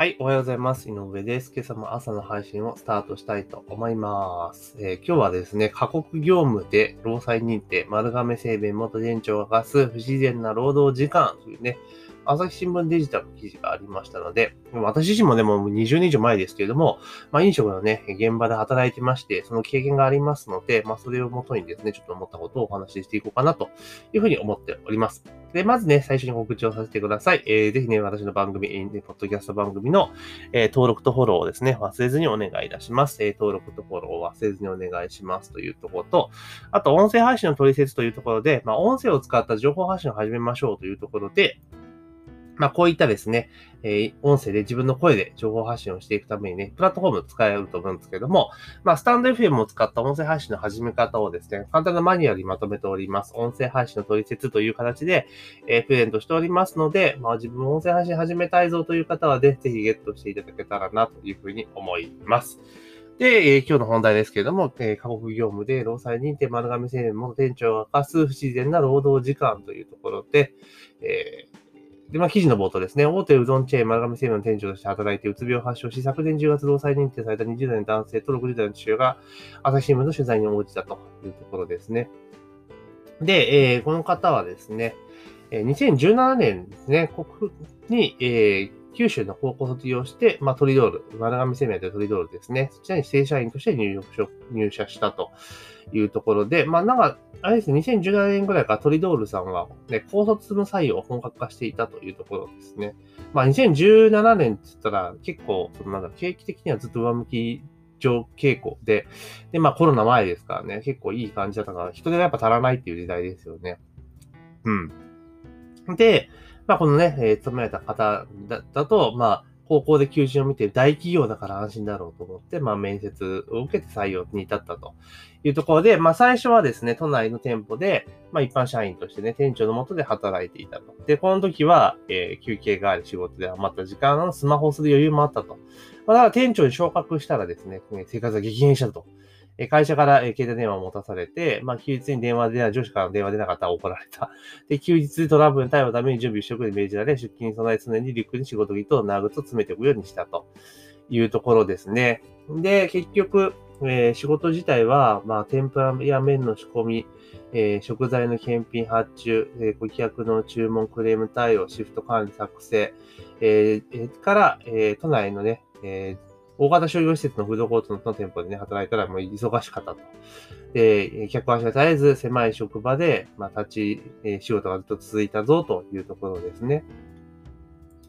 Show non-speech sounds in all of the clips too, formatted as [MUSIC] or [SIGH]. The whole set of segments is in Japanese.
はい、おはようございます。井上です。今朝も朝の配信をスタートしたいと思います。えー今日はですね、過酷業務で労災認定、丸亀製麺元店長が課す不自然な労働時間というね、朝日新聞デジタルの記事がありましたので、私自身もでもう20年以上前ですけれども、まあ飲食のね、現場で働いてまして、その経験がありますので、まあそれをもとにですね、ちょっと思ったことをお話ししていこうかなというふうに思っております。で、まずね、最初に告知をさせてください。えーぜひね、私の番組、ポッドキャスト番組の、えー登録とフォローをですね、忘れずにお願いいたします。えー登録とフォローを忘れずにお願いしますというところと、あと、音声配信の取説というところで、まあ、音声を使った情報発信を始めましょうというところで、まあ、こういったですね、えー音声で自分の声で情報発信をしていくためにね、プラットフォーム使えると思うんですけども、まあ、スタンド FM を使った音声配信の始め方をですね、簡単なマニュアルにまとめております。音声配信の取説という形で、えープレゼントしておりますので、まあ、自分音声配信始めたいぞという方はね、ぜひゲットしていただけたらなというふうに思います。で、えー今日の本題ですけれども、えー過酷業務で労災認定丸亀製麺元店長が課す不自然な労働時間というところで、えーで、まあ、記事の冒頭ですね。大手うどんチェーン丸亀製麺の店長として働いてうつ病を発症し、昨年10月労災認定された20代の男性と60代の父親が朝日新聞の取材に応じたというところですね。で、えーこの方はですね、え2017年ですね、国に、えー九州の高校卒業して、まあ、トリドール、丸亀製麺というトリドールですね。そちらに正社員として入社したというところで、まあ、なんか、あれですね、2017年ぐらいからトリドールさんは、ね、高卒の採用を本格化していたというところですね。まあ、2017年って言ったら、結構、そのなんだ、景気的にはずっと上向き上傾向で、で、まあコロナ前ですからね、結構いい感じだったから、人手がやっぱ足らないっていう時代ですよね。うん。で、まあこのね、えー勤められた方だだと、まあ、高校で求人を見て大企業だから安心だろうと思って、まあ面接を受けて採用に至ったというところで、まあ最初はですね、都内の店舗で、まあ一般社員としてね、店長のもとで働いていたと。で、この時は、えー休憩があり仕事で余った時間のスマホをする余裕もあったと。まあ、だから店長に昇格したらですね、生活が激減したと。会社から携帯電話を持たされて、まあ、休日に電話でない、上司から電話出なかったら怒られた。[LAUGHS] で、休日トラブルに対応のために準備しておくに命じられ、出勤に備え常にリュックに仕事着と長靴を詰めておくようにしたというところですね。で、結局、えー仕事自体は、まあ、天ぷらや麺の仕込み、えー食材の検品発注、えー顧客の注文クレーム対応、シフト管理作成、から、え都内のね、え大型商業施設のフードコートの店舗でね、働いたらもう忙しかったと。で、客足が絶えず狭い職場で、まあ、立ち、え仕事がずっと続いたぞというところですね。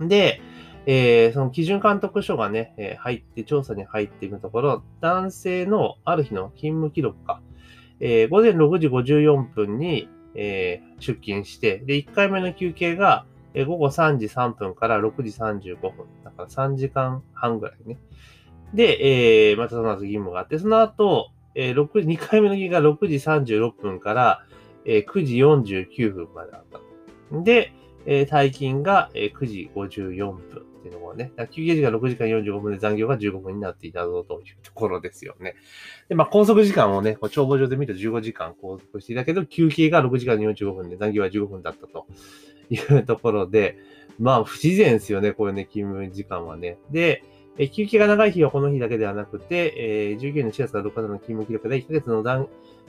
で、えーその基準監督署がね、えー入って、調査に入っているところ、男性のある日の勤務記録か、えー午前6時54分に、え出勤して、で、1回目の休憩が、午後3時3分から6時35分。だから3時間半ぐらいね。で、えーまたその後義務があって、その後、えー、6 2回目の日が6時36分から、えー9時49分まであった。で、えー退勤が、えー9時54分ていうのがね、休憩時間6時間45分で残業が15分になっていたぞというところですよね。で、まあ、拘束時間をね、帳簿上で見ると15時間拘束していたけど、休憩が6時間45分で残業は15分だったというところで、まあ、不自然ですよね、こういうね、勤務時間はね。で、え休憩が長い日はこの日だけではなくて、えー、19年の4月から6月の勤務記録で1ヶ月の残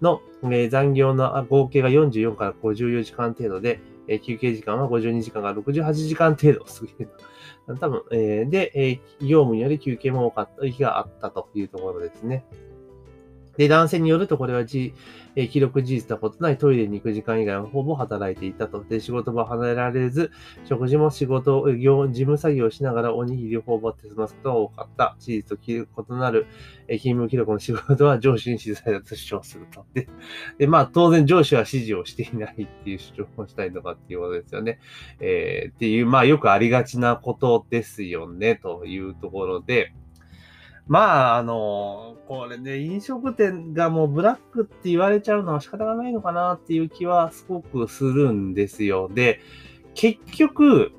の、えー残業の合計が44から54時間程度で、えー休憩時間は52時間から68時間程度すぎる。多分、えーで、えー業務により休憩も多かった日があったというところですね。で、男性によると、これはじ、え記録事実とは異なり、トイレに行く時間以外はほぼ働いていたと。で、仕事場を離れられず、食事も仕事、業事務作業をしながらおにぎりを頬張って済ますことが多かった。事実と異なる、えー勤務記録の仕事は上司に指示されたと主張すると。で、でまあ、当然上司は指示をしていないっていう主張をしたりとかっていうことですよね。えーっていう、まあ、よくありがちなことですよね、というところで、まあ、あの、これね、飲食店がもうブラックって言われちゃうのは仕方がないのかなっていう気はすごくするんですよ。で、結局、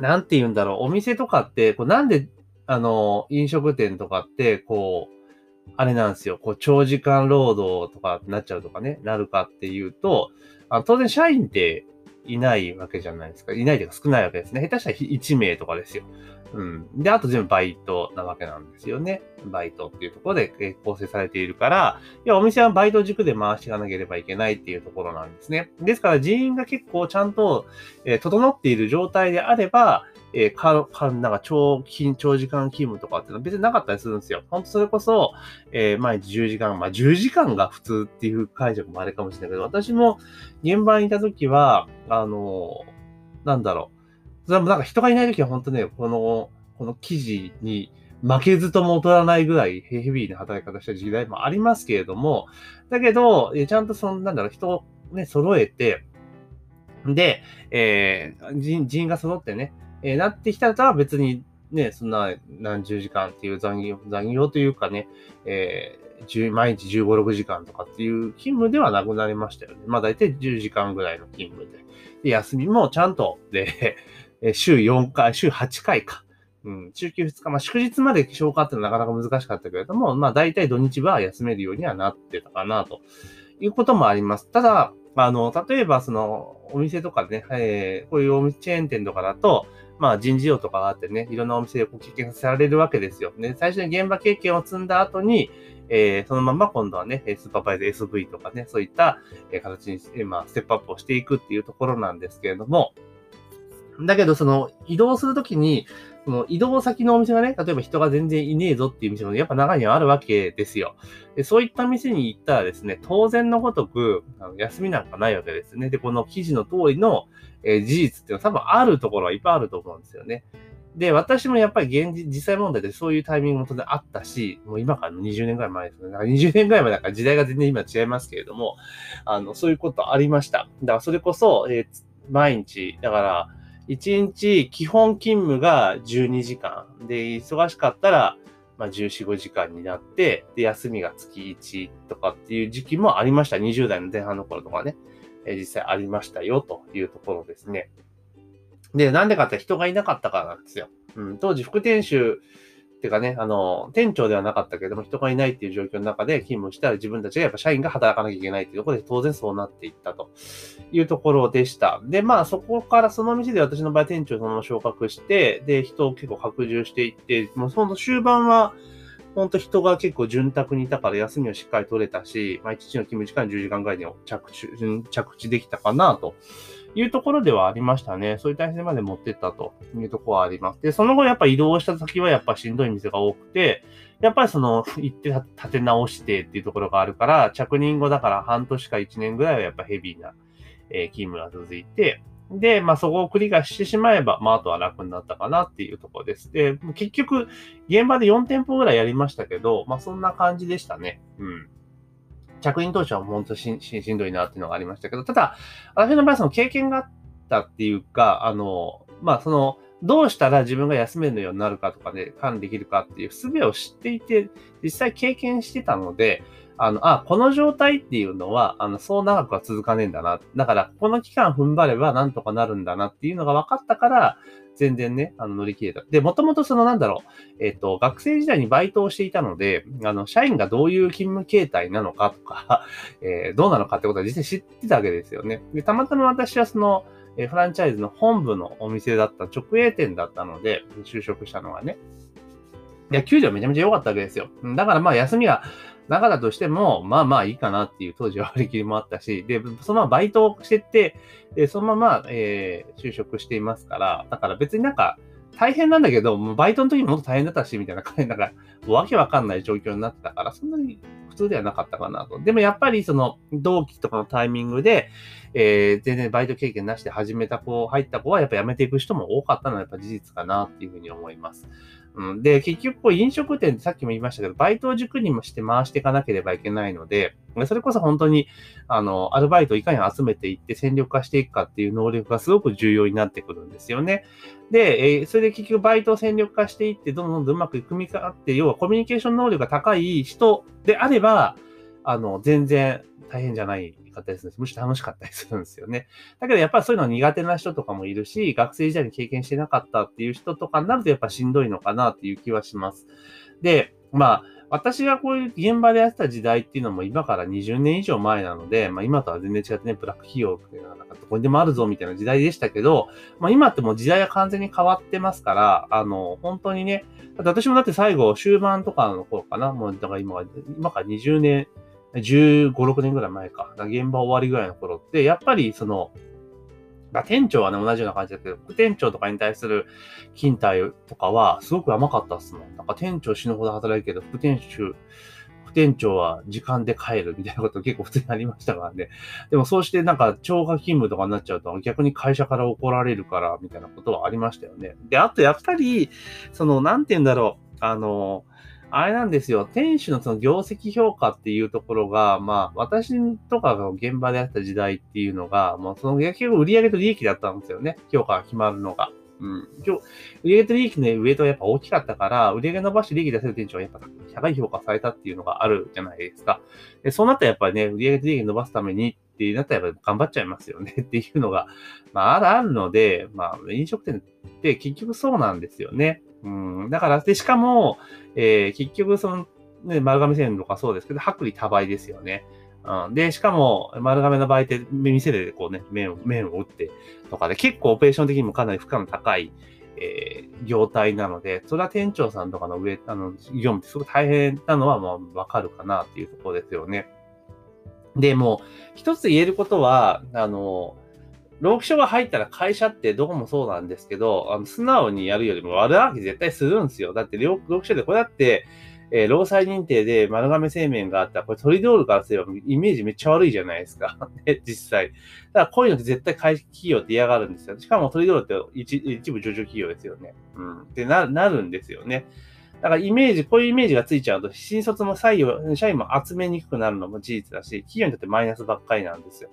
なんて言うんだろう、お店とかって、こうなんで、あの、飲食店とかって、こう、あれなんですよ、こう、長時間労働とかなっちゃうとかね、なるかっていうと、あ当然社員って、いないわけじゃないですか。いないというか少ないわけですね。下手したら1名とかですよ。うん。で、あと全部バイトなわけなんですよね。バイトっていうところで構成されているから、いや、お店はバイト軸で回していかなければいけないっていうところなんですね。ですから人員が結構ちゃんと、えー、整っている状態であれば、えー、か、か、なんか長勤、長時間勤務とかってのは別になかったりするんですよ。本当それこそ、えー、毎日10時間、まあ10時間が普通っていう解釈もあれかもしれないけど、私も現場にいた時は、あのー、なんだろう。それもなんか人がいない時は本当ね、この、この記事に負けずとも劣らないぐらいヘビーな働き方した時代もありますけれども、だけど、ちゃんとその、なんだろう、人をね、揃えて、で、えー、人、人が揃ってね、えー、なってきたら別にね、そんな何十時間っていう残業、残業というかね、えー、毎日15、6時間とかっていう勤務ではなくなりましたよね。まあ大体10時間ぐらいの勤務で。で、休みもちゃんと、で、[LAUGHS] 週4回、週8回か。うん、週休2日、まあ祝日まで消化ってなかなか難しかったけれども、まあ大体土日は休めるようにはなってたかなということもあります。ただ、あの、例えばその、お店とかね、えー、こういうお店チェーン店とかだと、まあ人事業とかがあってね、いろんなお店でご経験させられるわけですよ。ね、最初に現場経験を積んだ後に、えー、そのまま今度はね、スーパーバイザー SV とかね、そういった、形に、まあ、ステップアップをしていくっていうところなんですけれども、だけど、その、移動するときに、その移動先のお店がね、例えば人が全然いねえぞっていう店もやっぱ中にはあるわけですよ。でそういった店に行ったらですね、当然のごとく、あの休みなんかないわけですね。で、この記事の通りの、えー、事実っていうのは多分あるところはいっぱいあると思うんですよね。で、私もやっぱり現実、実際問題でそういうタイミングも当然あったし、もう今から20年ぐらい前ですね。だから20年ぐらい前だから時代が全然今違いますけれども、あの、そういうことありました。だからそれこそ、えー、毎日、だから、1日基本勤務が12時間。で、忙しかったら、まあ、14、5時間になって、で、休みが月1とかっていう時期もありました。20代の前半の頃とかね。え実際ありましたよというところですね。で、なんでかって人がいなかったからなんですよ。うん、当時副店主ていうかね、あの、店長ではなかったけども、人がいないっていう状況の中で勤務したら自分たちがやっぱ社員が働かなきゃいけないっていうところで当然そうなっていったというところでした。で、まあそこからその店で私の場合店長そのまま昇格して、で、人を結構拡充していって、もうその終盤は、本当人が結構潤沢にいたから休みをしっかり取れたし、毎日の勤務時間10時間ぐらいに着地、着地できたかなというところではありましたね。そういう体制まで持ってったというところはあります。で、その後やっぱ移動した先はやっぱしんどい店が多くて、やっぱりその、行って立て直してっていうところがあるから、着任後だから半年か1年ぐらいはやっぱヘビーな、えー、勤務が続いて、で、まあそこを繰り返してしまえば、まああとは楽になったかなっていうところです。で、結局、現場で4店舗ぐらいやりましたけど、まあそんな感じでしたね。うん。着任当初は本当しししんどいなっていうのがありましたけど、ただ、私の場合その経験があったっていうか、あの、まあその、どうしたら自分が休めるようになるかとかで管理できるかっていう術を知っていて、実際経験してたので、あの、あ、この状態っていうのは、あの、そう長くは続かねえんだな。だから、この期間踏ん張ればなんとかなるんだなっていうのが分かったから、全然ね、あの、乗り切れた。で、もともとそのなんだろう、えっ、ー、と、学生時代にバイトをしていたので、あの、社員がどういう勤務形態なのかとか、[LAUGHS] えー、どうなのかってことは実際知ってたわけですよね。で、たまたま私はその、えフランチャイズの本部のお店だった直営店だったので、就職したのはね。いや、給料めちゃめちゃ良かったわけですよ。だからまあ休みはが中だとしても、まあまあいいかなっていう当時は割り切りもあったし、で、そのままバイトをしてって、でそのまま、えー、就職していますから、だから別になんか、大変なんだけど、もうバイトの時ももっと大変だったし、みたいな感じ、なんか、わけわかんない状況になってたから、そんなに普通ではなかったかなと。でもやっぱりその、同期とかのタイミングで、えー、全然バイト経験なしで始めた子、入った子はやっぱ辞めていく人も多かったのはやっぱ事実かなっていうふうに思います。うん、で、結局こう、飲食店ってさっきも言いましたけど、バイトを軸にもして回していかなければいけないので、それこそ本当に、あの、アルバイトをいかに集めていって戦力化していくかっていう能力がすごく重要になってくるんですよね。で、え、それで結局バイトを戦力化していって、どんどんどんうまく組みかって、要はコミュニケーション能力が高い人であれば、あの、全然大変じゃないかったです。むしろ楽しかったりするんですよね。だけどやっぱりそういうの苦手な人とかもいるし、学生時代に経験してなかったっていう人とかになるとやっぱしんどいのかなっていう気はします。で、まあ、私がこういう現場でやってた時代っていうのも今から20年以上前なので、まあ今とは全然違ってね、ブラック企業っていうのがなんかどこにでもあるぞみたいな時代でしたけど、まあ今ってもう時代が完全に変わってますから、あの、本当にね、私もだって最後終盤とかの頃かな、もうだから今、今から20年、15、6年ぐらい前か、現場終わりぐらいの頃って、やっぱりその、まあ、店長はね、同じような感じだけど、副店長とかに対する勤怠とかは、すごく甘かったっすもん。なんか店長死ぬほど働いけど、副店長、副店長は時間で帰るみたいなこと結構普通にありましたからね。でもそうしてなんか超過勤務とかになっちゃうと逆に会社から怒られるからみたいなことはありましたよね。で、あとやっぱり、その、なんて言うんだろう。あの、あれなんですよ。店主のその業績評価っていうところが、まあ、私とかが現場であった時代っていうのが、もうその結局売上と利益だったんですよね。評価が決まるのが。うん。今日、売上と利益のウェイトはやっぱ大きかったから、売上伸ばして利益出せる店長はやっぱ高い評価されたっていうのがあるじゃないですか。でそうなったらやっぱりね、売上と利益伸ばすためにってなったらやっぱ頑張っちゃいますよね [LAUGHS] っていうのが、まあ、あるので、まあ、飲食店って結局そうなんですよね。うん。だから、で、しかも、えー、結局、その、ね、丸亀製麺とかそうですけど、薄利多売ですよね。うん、で、しかも、丸亀の場合って、店でこうね、麺を、麺を打ってとかで、結構オペレーション的にもかなり負荷の高い、えー、業態なので、それは店長さんとかの上、あの、業務ってすごく大変なのは、まあ、わかるかなっていうところですよね。で、もう、一つ言えることは、あの、労基署が入ったら会社ってどこもそうなんですけど、あの素直にやるよりも悪あき絶対するんですよ。だって労基署でこれだって、えー、労災認定で丸亀製麺があったら、これトリドールからすればイメージめっちゃ悪いじゃないですか。[LAUGHS] 実際。だからこういうのって絶対会社企業って嫌がるんですよ。しかもトリドールって一一部上場企業ですよね。うん。ってな、なるんですよね。だからイメージ、こういうイメージがついちゃうと、新卒も採用、社員も集めにくくなるのも事実だし、企業にとってマイナスばっかりなんですよ。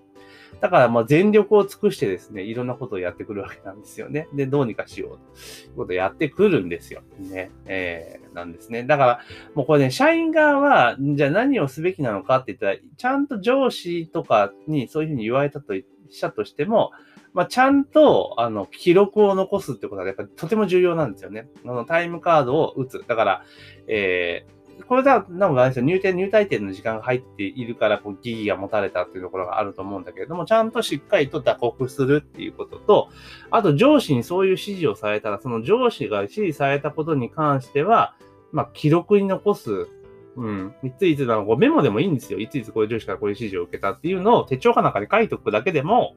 だからもう全力を尽くしてですね、いろんなことをやってくるわけなんですよね。で、どうにかしようということをやってくるんですよ。ね。えー、なんですね。だから、もうこれね、社員側は、じゃあ何をすべきなのかって言ったら、ちゃんと上司とかにそういうふうに言われたとしたとしても、まあ、ちゃんと、あの、記録を残すってことはやっぱりとても重要なんですよね。あの、タイムカードを打つ。だから、えー、これだ、なんか、入店、入退店の時間が入っているから、こう、疑義が持たれたっていうところがあると思うんだけれども、ちゃんとしっかりと打刻するっていうことと、あと上司にそういう指示をされたら、その上司が指示されたことに関しては、まあ、記録に残す。うん。いついつなの、メモでもいいんですよ。いついつこういう上司からこういう指示を受けたっていうのを手帳かなんかに書いておくだけでも、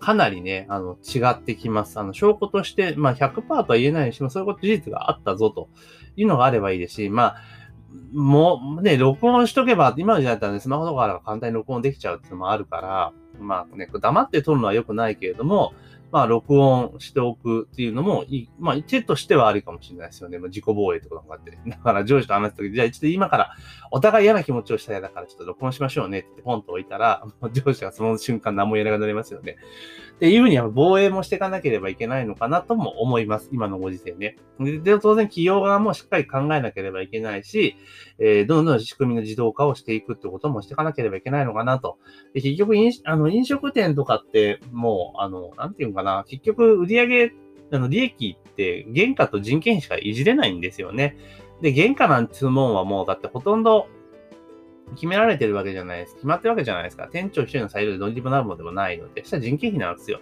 かなりね、あの、違ってきます。あの、証拠として、まあ100%とは言えないにしても、そういうこと事実があったぞというのがあればいいですし、まあ、もうね、録音しとけば、今の時代だったらね、スマホとかから簡単に録音できちゃうっていうのもあるから、まあね、黙って撮るのは良くないけれども、まあ、録音しておくっていうのもいい、まあ、手としてはありかもしれないですよね。まあ、自己防衛とかがあって。[LAUGHS] だから、上司と話すとき、じゃあ、ちょっと今から、お互い嫌な気持ちをしたいだから、ちょっと録音しましょうねってポンと置いたら、[LAUGHS] 上司がその瞬間何も言えなくなりますよね。っていうふうに防衛もしていかなければいけないのかなとも思います。今のご時世ね。で、当然企業側もしっかり考えなければいけないし、えー、どんどん仕組みの自動化をしていくってこともしていかなければいけないのかなと。で結局飲、あの飲食店とかって、もう、あの、なんていうのかな、結局売上あの、利益って原価と人件費しかいじれないんですよね。で、原価なんつうもんはもう、だってほとんど、決められてるわけじゃないです。決まってるわけじゃないですか。店長一人の裁量でどうにもなるものでもないので、そしたら人件費なんですよ。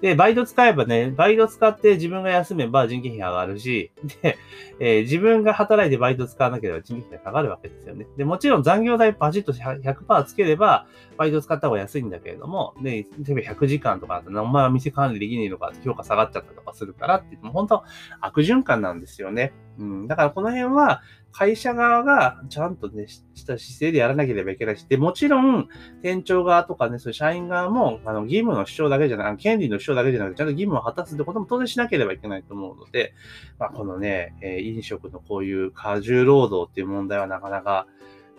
で、バイト使えばね、バイト使って自分が休めば人件費上がるし、で、えー、自分が働いてバイト使わなければ人件費が下がるわけですよね。で、もちろん残業代パチッと100%つければ、バイト使った方が安いんだけれども、で、例えば100時間とかだと、お前は店管理できねえのか、評価下がっちゃったとかするからって、もう本当悪循環なんですよね。うん。だからこの辺は、会社側がちゃんとね、した姿勢でやらなければいけないし、で、もちろん、店長側とかね、そういう社員側も、あの、義務の主張だけじゃなく、権利の主張だけじゃなくて、ちゃんと義務を果たすってことも当然しなければいけないと思うので、まあ、このね、えー、飲食のこういう過重労働っていう問題はなかなか、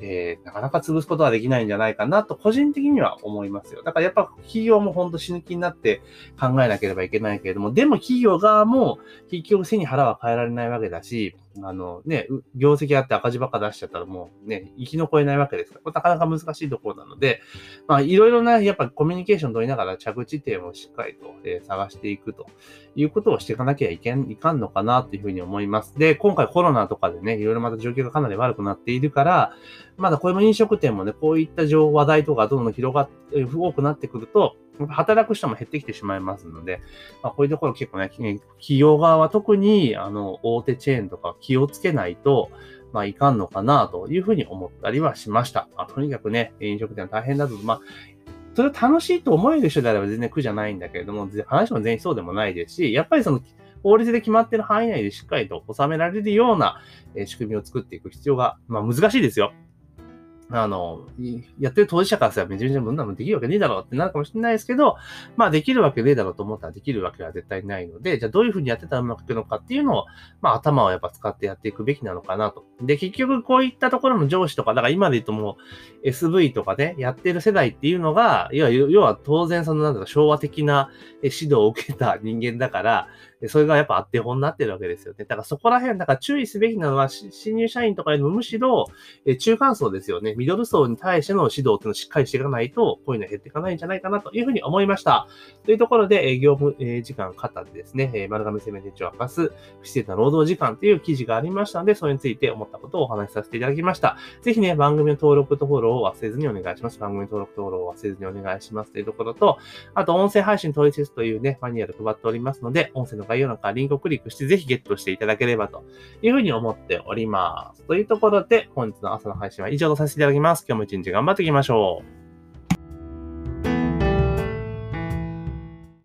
えー、なかなか潰すことはできないんじゃないかなと、個人的には思いますよ。だからやっぱ企業もほんと死ぬ気になって考えなければいけないけれども、でも企業側も結局背に腹は変えられないわけだし、あのね、業績あって赤字ばっか出しちゃったらもうね、生き残れないわけですから、これなかなか難しいところなので、まあいろいろな、やっぱコミュニケーション取りながら着地点をしっかりと、えー、探していくということをしていかなきゃいけん、いかんのかなというふうに思います。で、今回コロナとかでね、いろいろまた状況がかなり悪くなっているから、まだこれも飲食店もね、こういった情報話題とかどんどん広がって、多くなってくると、働く人も減ってきてしまいますので、まあ、こういうところ結構ね、企業側は特に、あの、大手チェーンとか気をつけないと、まあ、いかんのかなというふうに思ったりはしました。まあ、とにかくね、飲食店は大変だと、まあ、それを楽しいと思える人であれば全然苦じゃないんだけれども、話も全員そうでもないですし、やっぱりその、法律で決まってる範囲内でしっかりと収められるような仕組みを作っていく必要が、まあ難しいですよ。あの、やってる当事者からすればめちゃめちゃそんなのできるわけねえだろうってなるかもしれないですけど、まあできるわけねえだろうと思ったらできるわけは絶対ないので、じゃあどういうふうにやってたらうまくいくのかっていうのを、まあ頭をやっぱ使ってやっていくべきなのかなと。で、結局こういったところの上司とか、だから今で言うともう SV とかね、やってる世代っていうのが、要は、要は当然そのなんだか昭和的な指導を受けた人間だから、それがやっぱあって本になってるわけですよね。だからそこら辺、だから注意すべきなのは、新入社員とかよりもむしろ、え中間層ですよね。ミドル層に対しての指導っていうのをしっかりしていかないと、こういうのは減っていかないんじゃないかなというふうに思いました。というところで、業務時間型でですね、丸亀製麺店長を明かす不正な労働時間という記事がありましたので、それについて思ったことをお話しさせていただきました。ぜひね、番組の登録とフォローを忘れずにお願いします。番組登録とフォローを忘れずにお願いしますというところと、あと、音声配信取説というね、マニュアル配っておりますので、音声の概要欄からリンクをクリックしてぜひゲットしていただければというふうに思っております。というところで、本日の朝の配信は以上とさせていただきます。今日も一日頑張っていきましょう。